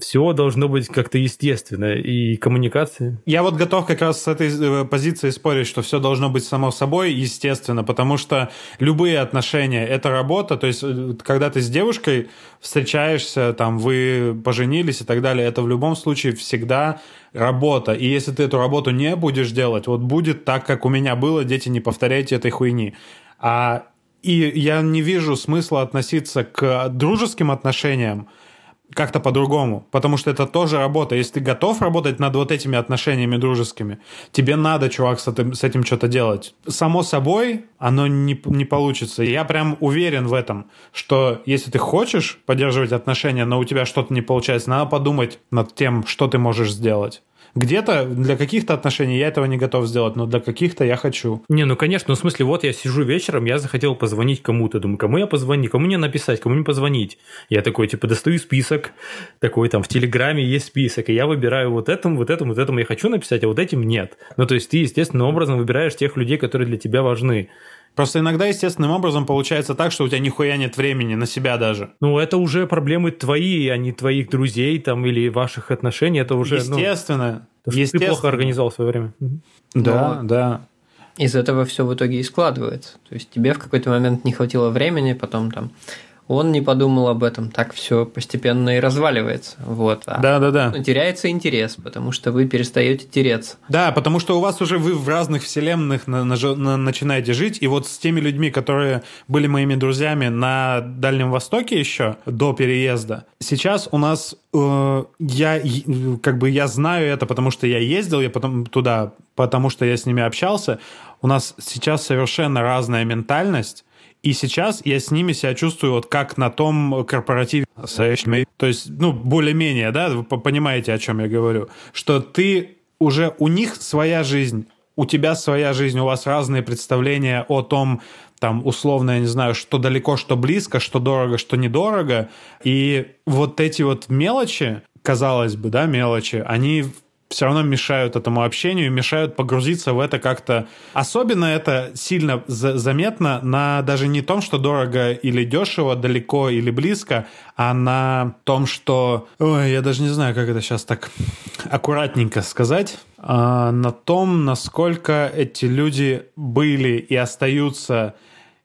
все должно быть как-то естественно, и коммуникации. Я вот готов как раз с этой э, позиции спорить, что все должно быть само собой естественно, потому что любые отношения — это работа, то есть э, когда ты с девушкой встречаешься, там, вы поженились и так далее, это в любом случае всегда работа, и если ты эту работу не будешь делать, вот будет так, как у меня было, дети, не повторяйте этой хуйни. А и я не вижу смысла относиться к дружеским отношениям как-то по-другому, потому что это тоже работа. Если ты готов работать над вот этими отношениями дружескими, тебе надо, чувак, с этим, с этим что-то делать. Само собой, оно не, не получится. Я прям уверен в этом, что если ты хочешь поддерживать отношения, но у тебя что-то не получается, надо подумать над тем, что ты можешь сделать. Где-то для каких-то отношений я этого не готов сделать, но для каких-то я хочу. Не, ну конечно, ну в смысле, вот я сижу вечером, я захотел позвонить кому-то, думаю, кому я позвонить, кому мне написать, кому мне позвонить. Я такой, типа, достаю список, такой там в Телеграме есть список, и я выбираю вот этому, вот этому, вот этому я хочу написать, а вот этим нет. Ну то есть ты естественным образом выбираешь тех людей, которые для тебя важны. Просто иногда естественным образом получается так, что у тебя нихуя нет времени на себя даже. Ну, это уже проблемы твои, а не твоих друзей там или ваших отношений. Это уже... Естественно. Ну, естественно. Ты плохо организовал свое время. Да, Но... да. Из этого все в итоге и складывается. То есть тебе в какой-то момент не хватило времени, потом там он не подумал об этом, так все постепенно и разваливается. Вот. А да, да, да. Теряется интерес, потому что вы перестаете тереться. Да, потому что у вас уже вы в разных вселенных на, на, на, начинаете жить, и вот с теми людьми, которые были моими друзьями на Дальнем Востоке еще до переезда, сейчас у нас э, я как бы я знаю это, потому что я ездил я потом туда, потому что я с ними общался. У нас сейчас совершенно разная ментальность и сейчас я с ними себя чувствую вот как на том корпоративе. То есть, ну, более-менее, да, вы понимаете, о чем я говорю. Что ты уже, у них своя жизнь, у тебя своя жизнь, у вас разные представления о том, там, условно, я не знаю, что далеко, что близко, что дорого, что недорого. И вот эти вот мелочи, казалось бы, да, мелочи, они все равно мешают этому общению, мешают погрузиться в это как-то. Особенно это сильно за заметно на даже не том, что дорого или дешево, далеко или близко, а на том, что... Ой, я даже не знаю, как это сейчас так аккуратненько сказать. А на том, насколько эти люди были и остаются,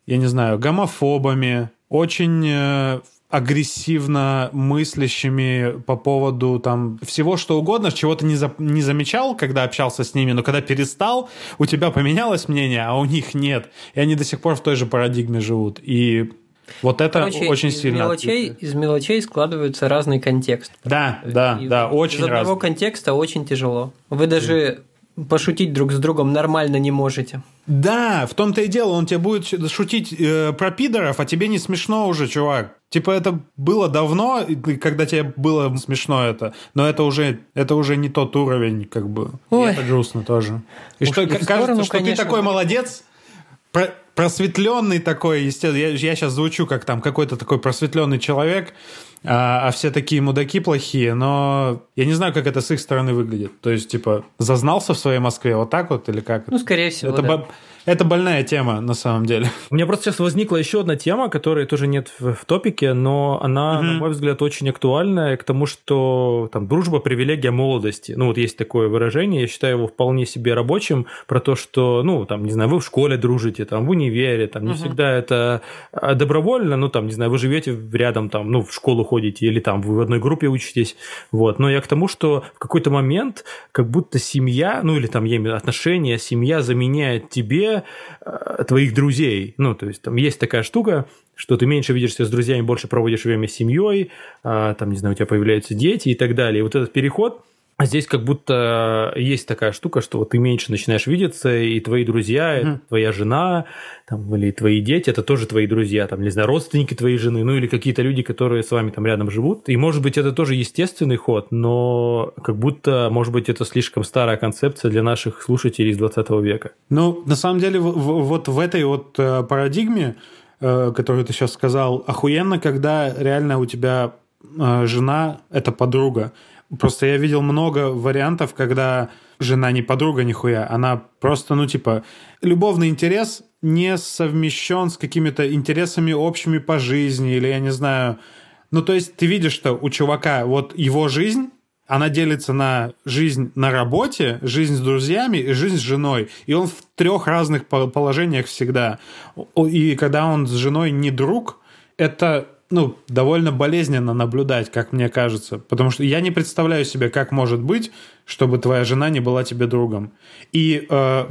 я не знаю, гомофобами, очень э, агрессивно мыслящими по поводу там всего что угодно, чего ты не, за, не замечал, когда общался с ними, но когда перестал, у тебя поменялось мнение, а у них нет. И они до сих пор в той же парадигме живут. И вот это Короче, очень из сильно. Мелочей, из мелочей складывается разный контекст. Да, да, и да, очень Из одного разный. контекста очень тяжело. Вы даже пошутить друг с другом нормально не можете. Да, в том-то и дело, он тебе будет шутить э, про пидоров, а тебе не смешно уже, чувак. Типа это было давно, когда тебе было смешно это, но это уже это уже не тот уровень, как бы. Ой. И это грустно тоже. И Уж что и кажется, сторону, что конечно, ты такой молодец, про просветленный такой, естественно, я, я сейчас звучу как там какой-то такой просветленный человек, а, а все такие мудаки плохие, но я не знаю, как это с их стороны выглядит. То есть, типа, зазнался в своей Москве вот так вот или как? Ну, скорее всего, это да. Это больная тема, на самом деле. У меня просто сейчас возникла еще одна тема, которая тоже нет в, в топике, но она, mm-hmm. на мой взгляд, очень актуальная к тому, что там дружба – привилегия молодости. Ну, вот есть такое выражение, я считаю его вполне себе рабочим, про то, что, ну, там, не знаю, вы в школе дружите, там, в универе, там, не mm-hmm. всегда это а, добровольно, ну, там, не знаю, вы живете рядом, там, ну, в школу ходите или там вы в одной группе учитесь, вот. Но я к тому, что в какой-то момент как будто семья, ну, или там, я имею отношения, семья заменяет тебе э, твоих друзей. Ну, то есть там есть такая штука, что ты меньше видишься с друзьями, больше проводишь время с семьей, э, там, не знаю, у тебя появляются дети и так далее. И вот этот переход, А здесь как будто есть такая штука, что вот ты меньше начинаешь видеться, и твои друзья, mm. твоя жена, там, или твои дети, это тоже твои друзья, там, не знаю, родственники твоей жены, ну или какие-то люди, которые с вами там рядом живут. И может быть это тоже естественный ход, но как будто, может быть, это слишком старая концепция для наших слушателей из 20 века. Ну, на самом деле, вот в этой вот э, парадигме, э, которую ты сейчас сказал, охуенно, когда реально у тебя э, жена – это подруга. Просто я видел много вариантов, когда жена не подруга нихуя, она просто, ну, типа, любовный интерес не совмещен с какими-то интересами общими по жизни, или я не знаю. Ну, то есть ты видишь, что у чувака вот его жизнь, она делится на жизнь на работе, жизнь с друзьями и жизнь с женой. И он в трех разных положениях всегда. И когда он с женой не друг, это ну, довольно болезненно наблюдать, как мне кажется. Потому что я не представляю себе, как может быть, чтобы твоя жена не была тебе другом. И э,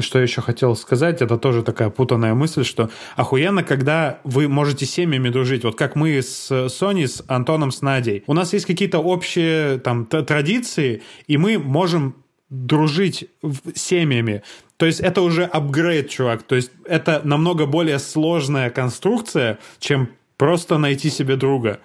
что я еще хотел сказать, это тоже такая путанная мысль, что охуенно, когда вы можете семьями дружить. Вот как мы с Соней, с Антоном, с Надей. У нас есть какие-то общие там традиции, и мы можем дружить семьями. То есть это уже апгрейд, чувак. То есть это намного более сложная конструкция, чем Просто найти себе друга.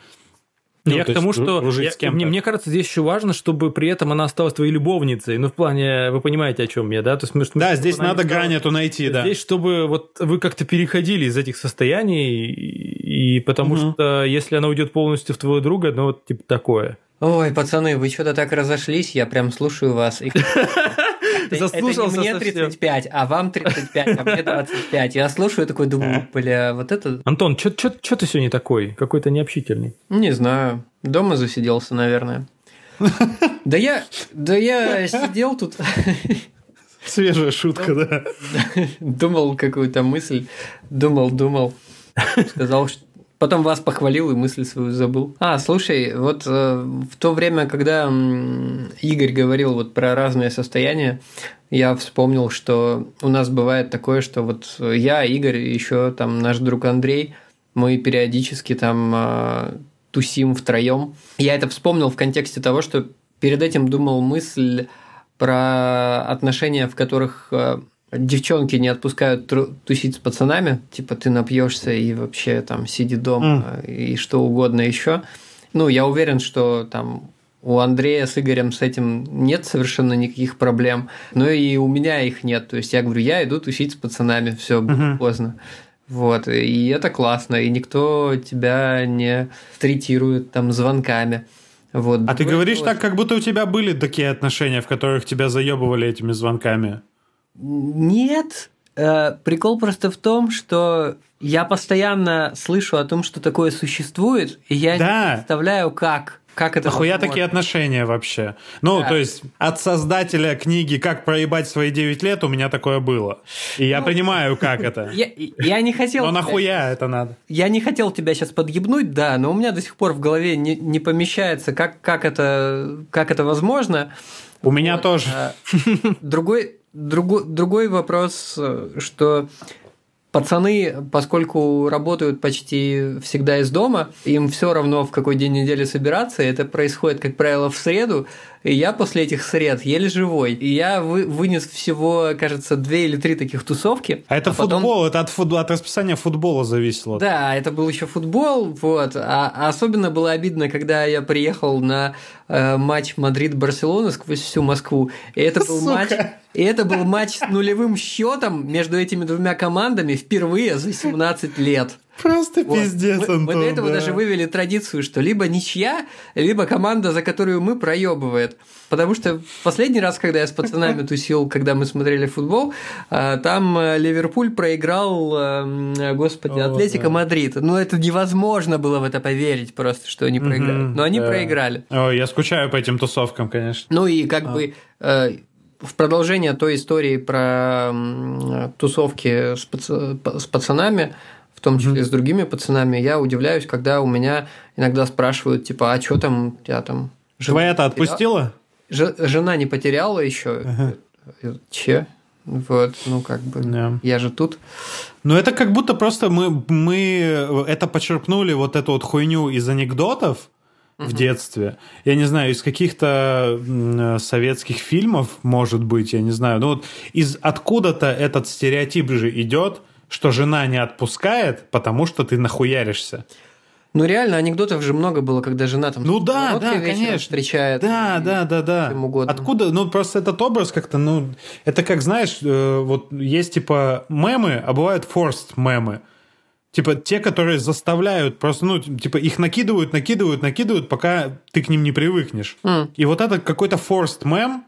Ну, я к тому, что я, мне, мне кажется, здесь еще важно, чтобы при этом она осталась твоей любовницей. Ну, в плане, вы понимаете, о чем я, да? То есть, может, да, здесь надо стала... грань эту найти, да. Здесь, чтобы вот вы как-то переходили из этих состояний, и, и потому угу. что если она уйдет полностью в твоего друга, ну, вот типа такое. Ой, пацаны, вы что-то так разошлись, я прям слушаю вас. Заслушался это не мне 35, а вам 35, а мне 25. Я слушаю такой, думаю, бля, вот это... Антон, что ты сегодня такой? Какой-то необщительный. Не знаю. Дома засиделся, наверное. Да я, да я сидел тут... Свежая шутка, да. Думал какую-то мысль, думал, думал. Сказал, что Потом вас похвалил и мысль свою забыл. А, слушай, вот э, в то время, когда м, Игорь говорил вот про разные состояния, я вспомнил, что у нас бывает такое, что вот я, Игорь, еще там наш друг Андрей, мы периодически там э, тусим втроем. Я это вспомнил в контексте того, что перед этим думал мысль про отношения, в которых э, девчонки не отпускают тусить с пацанами, типа ты напьешься и вообще там сиди дома mm. и что угодно еще. Ну, я уверен, что там у Андрея с Игорем с этим нет совершенно никаких проблем, но и у меня их нет. То есть я говорю, я иду тусить с пацанами, все, mm-hmm. поздно. Вот, и это классно, и никто тебя не третирует там звонками. Вот. А ты говоришь так, как будто у тебя были такие отношения, в которых тебя заебывали этими звонками. Нет. Э, прикол просто в том, что я постоянно слышу о том, что такое существует, и я да. не представляю, как. Как это Нахуя возможно? такие отношения вообще? Ну, да. то есть, от создателя книги «Как проебать свои 9 лет» у меня такое было. И я ну, понимаю, как это. Я, я не хотел... Но нахуя это надо? Я не хотел тебя сейчас подъебнуть, да, но у меня до сих пор в голове не, не помещается, как, как, это, как это возможно. У меня вот. тоже. А, другой, другой, другой вопрос, что пацаны, поскольку работают почти всегда из дома, им все равно в какой день недели собираться, это происходит, как правило, в среду, и я после этих сред еле живой. И я вы, вынес всего, кажется, две или три таких тусовки. А это а футбол, потом... это от, фут... от расписания футбола зависело. Да, это был еще футбол, вот. А, а особенно было обидно, когда я приехал на э, матч Мадрид-Барселона сквозь всю Москву. И это был Сука. матч. И это был матч с нулевым счетом между этими двумя командами впервые за 17 лет. Просто вот. пиздец, Антон. Мы, мы до этого да. даже вывели традицию, что либо ничья, либо команда, за которую мы, проебывает. Потому что последний раз, когда я с пацанами тусил, когда мы смотрели футбол, а, там э, Ливерпуль проиграл, э, господи, Атлетико Мадрид. Ну, это невозможно было в это поверить просто, что они проиграли. Но они проиграли. О, я скучаю по этим тусовкам, конечно. Ну и как а. бы э, в продолжение той истории про тусовки с, пацанами, в том числе mm-hmm. с другими пацанами, я удивляюсь, когда у меня иногда спрашивают, типа, а что там, я там... Твоя-то отпустила? Ж, жена не потеряла еще. Uh-huh. Че? Вот, ну как бы, yeah. я же тут. Ну это как будто просто мы, мы это почерпнули, вот эту вот хуйню из анекдотов, в детстве. Я не знаю, из каких-то советских фильмов, может быть, я не знаю. Ну вот из откуда-то этот стереотип же идет, что жена не отпускает, потому что ты нахуяришься. Ну реально, анекдотов же много было, когда жена там Ну да, да, конечно. встречает. Да, да, да, да. чем угодно. Откуда? Ну, просто этот образ как-то, ну, это как, знаешь, э, вот есть типа мемы, а бывают forced мемы. Типа те, которые заставляют, просто, ну, типа их накидывают, накидывают, накидывают, пока ты к ним не привыкнешь. М. И вот это какой-то forced мем,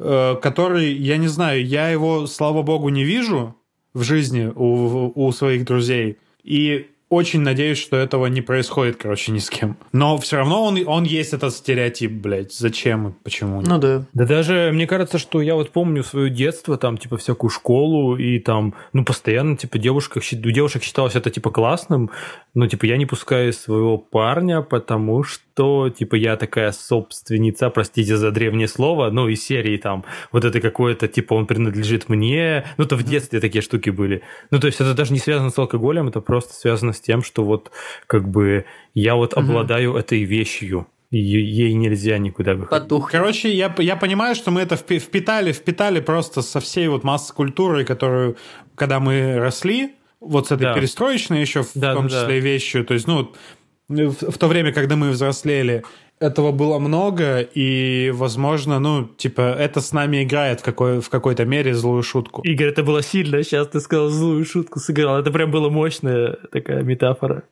э, который, я не знаю, я его, слава богу, не вижу в жизни у, у своих друзей. И очень надеюсь, что этого не происходит, короче, ни с кем. Но все равно он, он есть этот стереотип, блядь. Зачем и почему? Ну да. Да даже мне кажется, что я вот помню свое детство, там, типа, всякую школу, и там, ну, постоянно, типа, девушка, у девушек считалось это, типа, классным, но, типа, я не пускаю своего парня, потому что, типа, я такая собственница, простите за древнее слово, ну, из серии там, вот это какое-то, типа, он принадлежит мне, ну, то в детстве такие штуки были. Ну, то есть это даже не связано с алкоголем, это просто связано с тем, что вот, как бы, я вот обладаю этой вещью, ей нельзя никуда выходить. Потух. Короче, я, я понимаю, что мы это впи- впитали, впитали просто со всей вот массы культуры, которую, когда мы росли, вот с этой Да. перестроечной еще, в Да, том да, да. числе вещью, то есть, ну, в, в то время, когда мы взрослели, этого было много, и, возможно, ну, типа, это с нами играет в, какой, в какой-то мере злую шутку. Игорь, это было сильно, сейчас ты сказал злую шутку сыграл. Это прям была мощная такая метафора.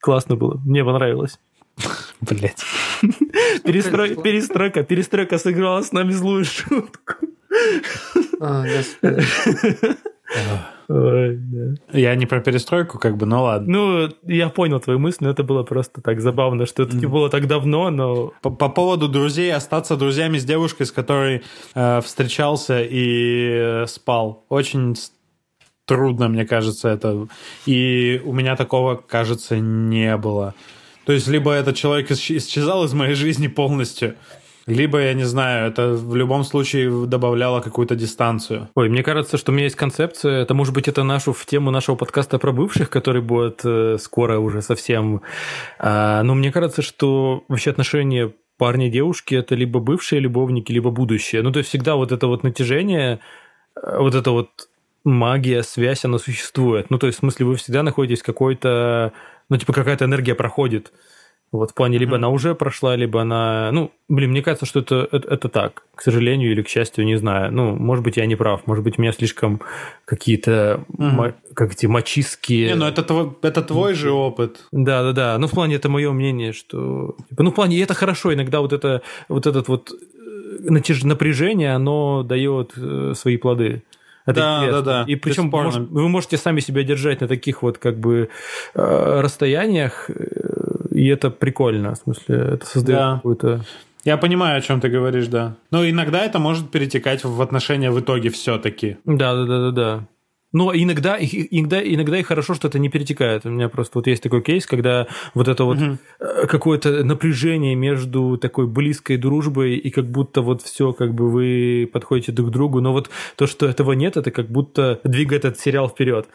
Классно было, мне понравилось. Блять. Перестрой- перестройка, перестройка сыграла с нами злую шутку. Ой, да. Я не про перестройку, как бы, ну ладно. Ну, я понял твою мысль, но это было просто так забавно, что это было так давно, но... По, по поводу друзей, остаться друзьями с девушкой, с которой э, встречался и э, спал. Очень трудно, мне кажется, это. И у меня такого, кажется, не было. То есть, либо этот человек исч- исчезал из моей жизни полностью, либо, я не знаю, это в любом случае добавляло какую-то дистанцию. Ой, мне кажется, что у меня есть концепция, это может быть это нашу в тему нашего подкаста про бывших, который будет э, скоро уже совсем. А, но мне кажется, что вообще отношения парня и девушки это либо бывшие любовники, либо будущее. Ну, то есть всегда вот это вот натяжение, э, вот это вот магия, связь, она существует. Ну, то есть, в смысле, вы всегда находитесь какой-то, ну, типа, какая-то энергия проходит. Вот в плане, либо она уже прошла, либо она... Ну, блин, мне кажется, что это, это, это так. К сожалению или к счастью, не знаю. Ну, может быть, я не прав. Может быть, у меня слишком какие-то, ма- как эти, мачистские... Не, ну это твой, это твой же опыт. Да, да, да. Ну, в плане это мое мнение, что. типа, ну, в плане, и это хорошо. Иногда вот это вот этот вот э, напряжение, оно дает э, свои плоды. Это Да, интересно. да, да. И причем может- вы можете сами себя держать на таких вот как бы э, расстояниях, э, и это прикольно. В смысле, это создает Да. какую-то. Я понимаю, о чем ты говоришь, да. Но иногда это может перетекать в отношения в итоге все-таки. Да, да, да, да, да. Но иногда, иногда, иногда и хорошо, что это не перетекает. У меня просто вот есть такой кейс, когда вот это вот э, какое-то напряжение между такой близкой дружбой и как будто вот все, как бы вы подходите друг к другу, но вот то, что этого нет, это как будто двигает этот сериал вперед.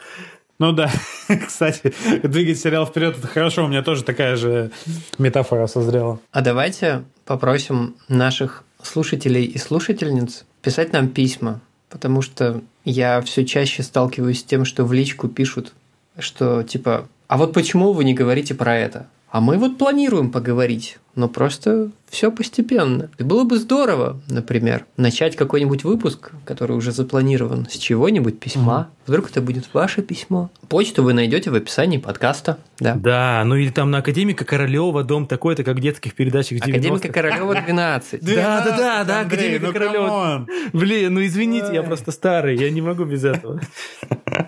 Ну да, кстати, двигать сериал вперед это хорошо. У меня тоже такая же метафора созрела. А давайте попросим наших слушателей и слушательниц писать нам письма, потому что я все чаще сталкиваюсь с тем, что в личку пишут, что типа, а вот почему вы не говорите про это? А мы вот планируем поговорить, но просто все постепенно. И было бы здорово, например, начать какой-нибудь выпуск, который уже запланирован, с чего-нибудь письма. Вдруг это будет ваше письмо. Почту вы найдете в описании подкаста. Да. Да, ну или там на Академика Королева, дом такой-то, как в детских передачах 90-х. Академика Королева 12. Да, да, да, да, Академика ну Королева. Блин, ну извините, я просто старый, я не могу без этого.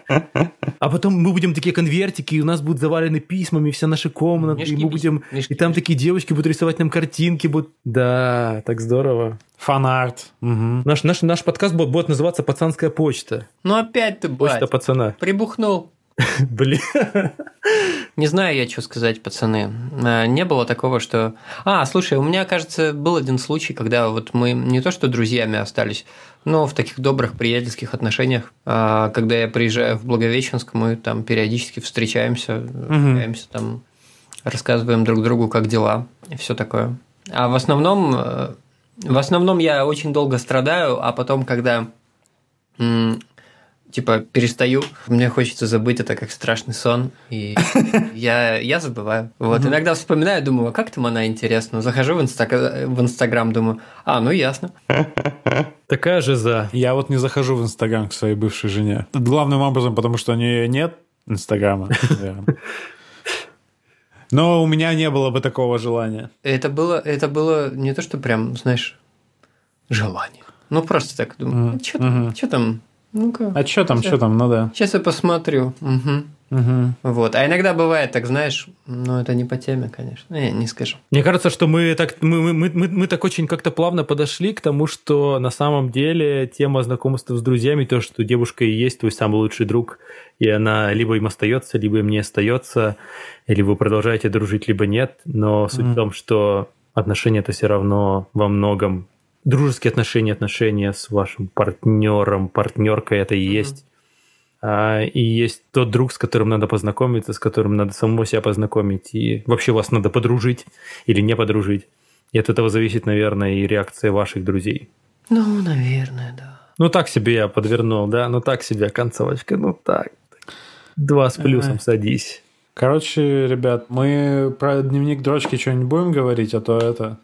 А потом мы будем такие конвертики, и у нас будут завалены письмами все наши комнаты, Мешки и мы будем... И там такие девочки будут рисовать нам картинки. Будут... Да, так здорово. Фанарт. Наш, наш, наш подкаст будет, будет называться «Пацанская почта». Ну опять ты, Почта пацана. прибухнул. Блин. Не знаю я, что сказать, пацаны. А, Не было такого, что... А, слушай, у меня, кажется, был один случай, когда вот мы не то что друзьями остались, но в таких добрых приятельских отношениях. А, Когда я приезжаю в Благовещенск, мы там периодически встречаемся, общаемся там рассказываем друг другу, как дела и все такое. А в основном, э, в основном я очень долго страдаю, а потом, когда типа перестаю, мне хочется забыть это как страшный сон, и я, я забываю. Вот, иногда вспоминаю, думаю, а как там она интересно? Захожу в, инстаг... в Инстаграм, думаю, а, ну ясно. Такая же за. Я вот не захожу в Инстаграм к своей бывшей жене. Главным образом, потому что у нее нет Инстаграма. Но у меня не было бы такого желания. Это было, это было не то, что прям, знаешь, желание. Ну, просто так думаю, mm-hmm. что там, ну-ка. А что там, что там, ну да. Сейчас я посмотрю. Угу. Угу. Вот. А иногда бывает, так знаешь, ну это не по теме, конечно. Не, не скажу. Мне кажется, что мы так, мы, мы, мы, мы так очень как-то плавно подошли к тому, что на самом деле тема знакомства с друзьями, то, что девушка и есть твой самый лучший друг, и она либо им остается, либо им не остается, или вы продолжаете дружить, либо нет. Но суть mm в том, что отношения это все равно во многом дружеские отношения, отношения с вашим партнером, партнеркой это и есть. А, и есть тот друг, с которым надо познакомиться, с которым надо самому себя познакомить, и вообще вас надо подружить или не подружить. И от этого зависит, наверное, и реакция ваших друзей. Ну, наверное, да. Ну, так себе я подвернул, да? Ну, так себе концовочка, ну, так. Два с плюсом садись. Короче, ребят, мы про дневник дрочки что-нибудь будем говорить, а то это...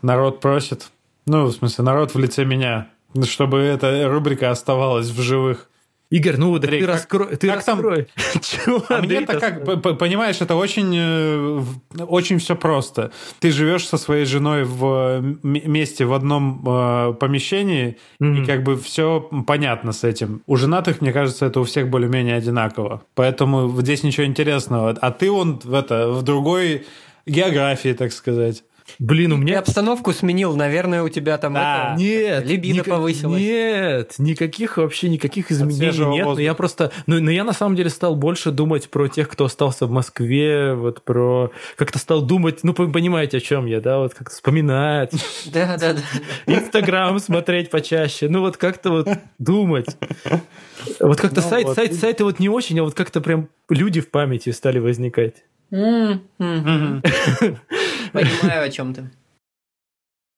Народ просит. Ну, в смысле, народ в лице меня. Чтобы эта рубрика оставалась в живых. Игорь, ну Андрей, ты, как, раскрой, ты как раскрой. Там... Чего, а мне-то как, понимаешь, это очень, э, очень все просто. Ты живешь со своей женой в месте в одном э, помещении, mm-hmm. и как бы все понятно с этим. У женатых, мне кажется, это у всех более-менее одинаково. Поэтому здесь ничего интересного. А ты он в, это, в другой географии, так сказать. Блин, у меня... Ты обстановку сменил, наверное, у тебя там да. это... Нет. Либидо ник... повысилось. Нет, никаких вообще, никаких изменений нет. Но я просто... Ну, но я на самом деле стал больше думать про тех, кто остался в Москве, вот про... Как-то стал думать, ну, понимаете, о чем я, да, вот как-то вспоминать. Да, да, да. Инстаграм смотреть почаще. Ну, вот как-то вот думать. Вот как-то ну, сайт, вот. сайт, сайты вот не очень, а вот как-то прям люди в памяти стали возникать. Понимаю, о чем ты.